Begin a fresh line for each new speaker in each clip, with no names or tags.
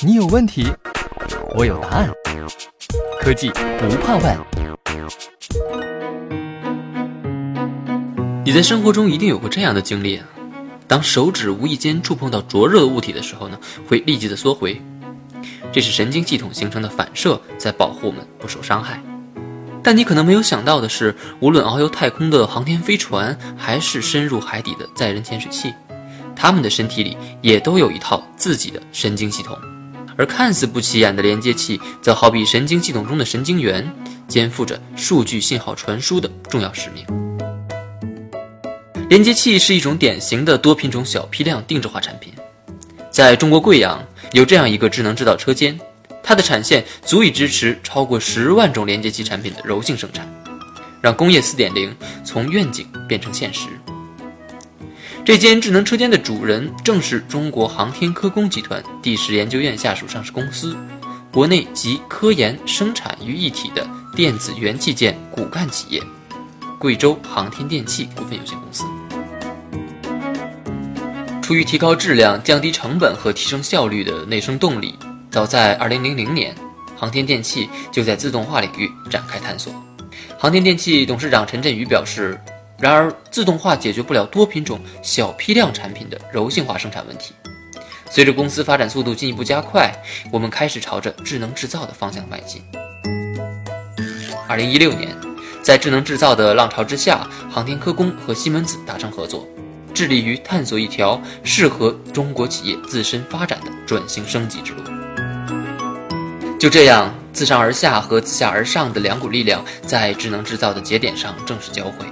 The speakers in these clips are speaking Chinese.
你有问题，我有答案。科技不怕问。
你在生活中一定有过这样的经历，当手指无意间触碰到灼热的物体的时候呢，会立即的缩回，这是神经系统形成的反射，在保护我们不受伤害。但你可能没有想到的是，无论遨游太空的航天飞船，还是深入海底的载人潜水器，他们的身体里也都有一套自己的神经系统。而看似不起眼的连接器，则好比神经系统中的神经元，肩负着数据信号传输的重要使命。连接器是一种典型的多品种小批量定制化产品，在中国贵阳有这样一个智能制造车间。它的产线足以支持超过十万种连接器产品的柔性生产，让工业四点零从愿景变成现实。这间智能车间的主人正是中国航天科工集团第十研究院下属上市公司，国内集科研生产于一体的电子元器件骨干企业——贵州航天电器股份有限公司。出于提高质量、降低成本和提升效率的内生动力。早在2000年，航天电器就在自动化领域展开探索。航天电器董事长陈振宇表示：“然而，自动化解决不了多品种小批量产品的柔性化生产问题。随着公司发展速度进一步加快，我们开始朝着智能制造的方向迈进。”2016 年，在智能制造的浪潮之下，航天科工和西门子达成合作，致力于探索一条适合中国企业自身发展的转型升级之路。就这样，自上而下和自下而上的两股力量在智能制造的节点上正式交汇，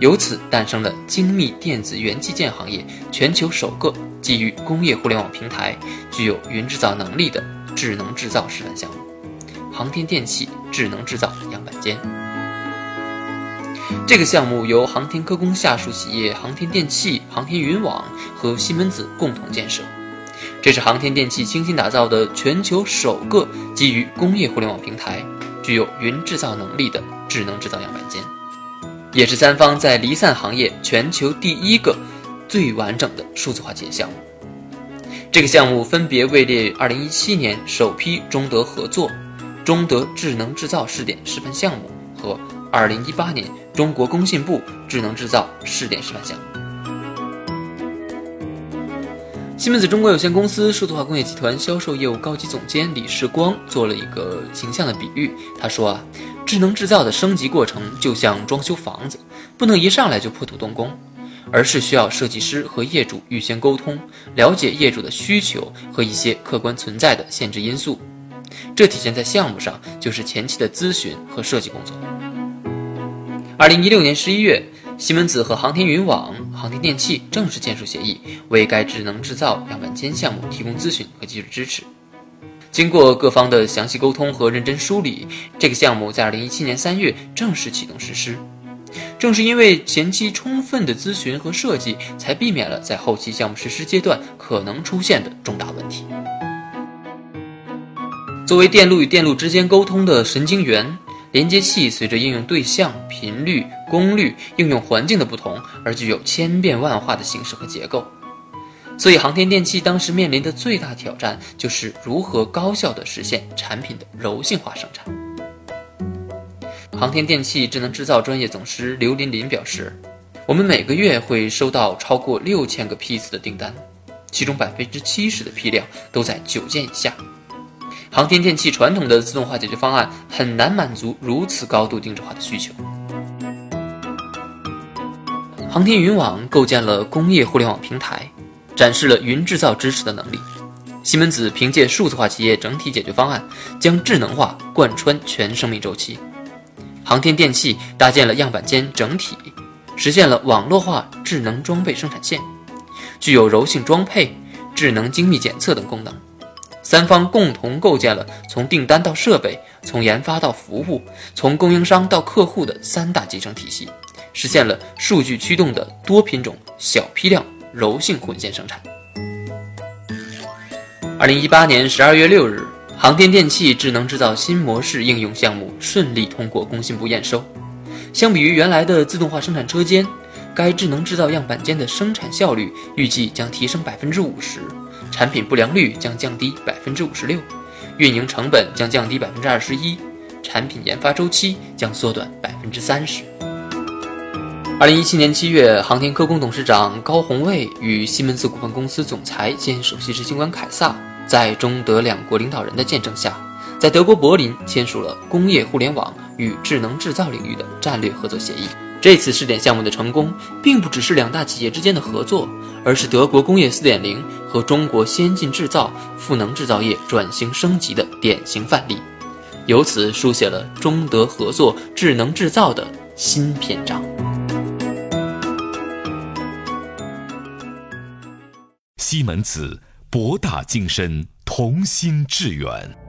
由此诞生了精密电子元器件行业全球首个基于工业互联网平台、具有云制造能力的智能制造示范项目——航天电器智能制造样板间。这个项目由航天科工下属企业航天电器、航天云网和西门子共同建设。这是航天电器精心打造的全球首个基于工业互联网平台、具有云制造能力的智能制造样板间，也是三方在离散行业全球第一个最完整的数字化企业项目。这个项目分别位列2017年首批中德合作、中德智能制造试点示范项目和2018年中国工信部智能制造试点示范项目。西门子中国有限公司数字化工业集团销售业务高级总监李世光做了一个形象的比喻，他说啊，智能制造的升级过程就像装修房子，不能一上来就破土动工，而是需要设计师和业主预先沟通，了解业主的需求和一些客观存在的限制因素，这体现在项目上就是前期的咨询和设计工作。二零一六年十一月。西门子和航天云网、航天电器正式签署协议，为该智能制造样板间项目提供咨询和技术支持。经过各方的详细沟通和认真梳理，这个项目在二零一七年三月正式启动实施。正是因为前期充分的咨询和设计，才避免了在后期项目实施阶段可能出现的重大问题。作为电路与电路之间沟通的神经元。连接器随着应用对象、频率、功率、应用环境的不同，而具有千变万化的形式和结构。所以，航天电器当时面临的最大挑战就是如何高效地实现产品的柔性化生产。航天电器智能制造专业总师刘琳琳表示：“我们每个月会收到超过六千个批次的订单，其中百分之七十的批量都在九件以下。”航天电器传统的自动化解决方案很难满足如此高度定制化的需求。航天云网构建了工业互联网平台，展示了云制造支持的能力。西门子凭借数字化企业整体解决方案，将智能化贯穿全生命周期。航天电器搭建了样板间整体，实现了网络化智能装备生产线，具有柔性装配、智能精密检测等功能。三方共同构建了从订单到设备、从研发到服务、从供应商到客户的三大集成体系，实现了数据驱动的多品种小批量柔性混线生产。二零一八年十二月六日，航天电器智能制造新模式应用项目顺利通过工信部验收。相比于原来的自动化生产车间，该智能制造样板间的生产效率预计将提升百分之五十，产品不良率将降低百分之五十六，运营成本将降低百分之二十一，产品研发周期将缩短百分之三十。二零一七年七月，航天科工董事长高宏卫与西门子股份公司总裁兼首席执行官凯撒，在中德两国领导人的见证下，在德国柏林签署了工业互联网与智能制造领域的战略合作协议。这次试点项目的成功，并不只是两大企业之间的合作，而是德国工业四点零和中国先进制造、赋能制造业转型升级的典型范例，由此书写了中德合作智能制造的新篇章。
西门子，博大精深，同心致远。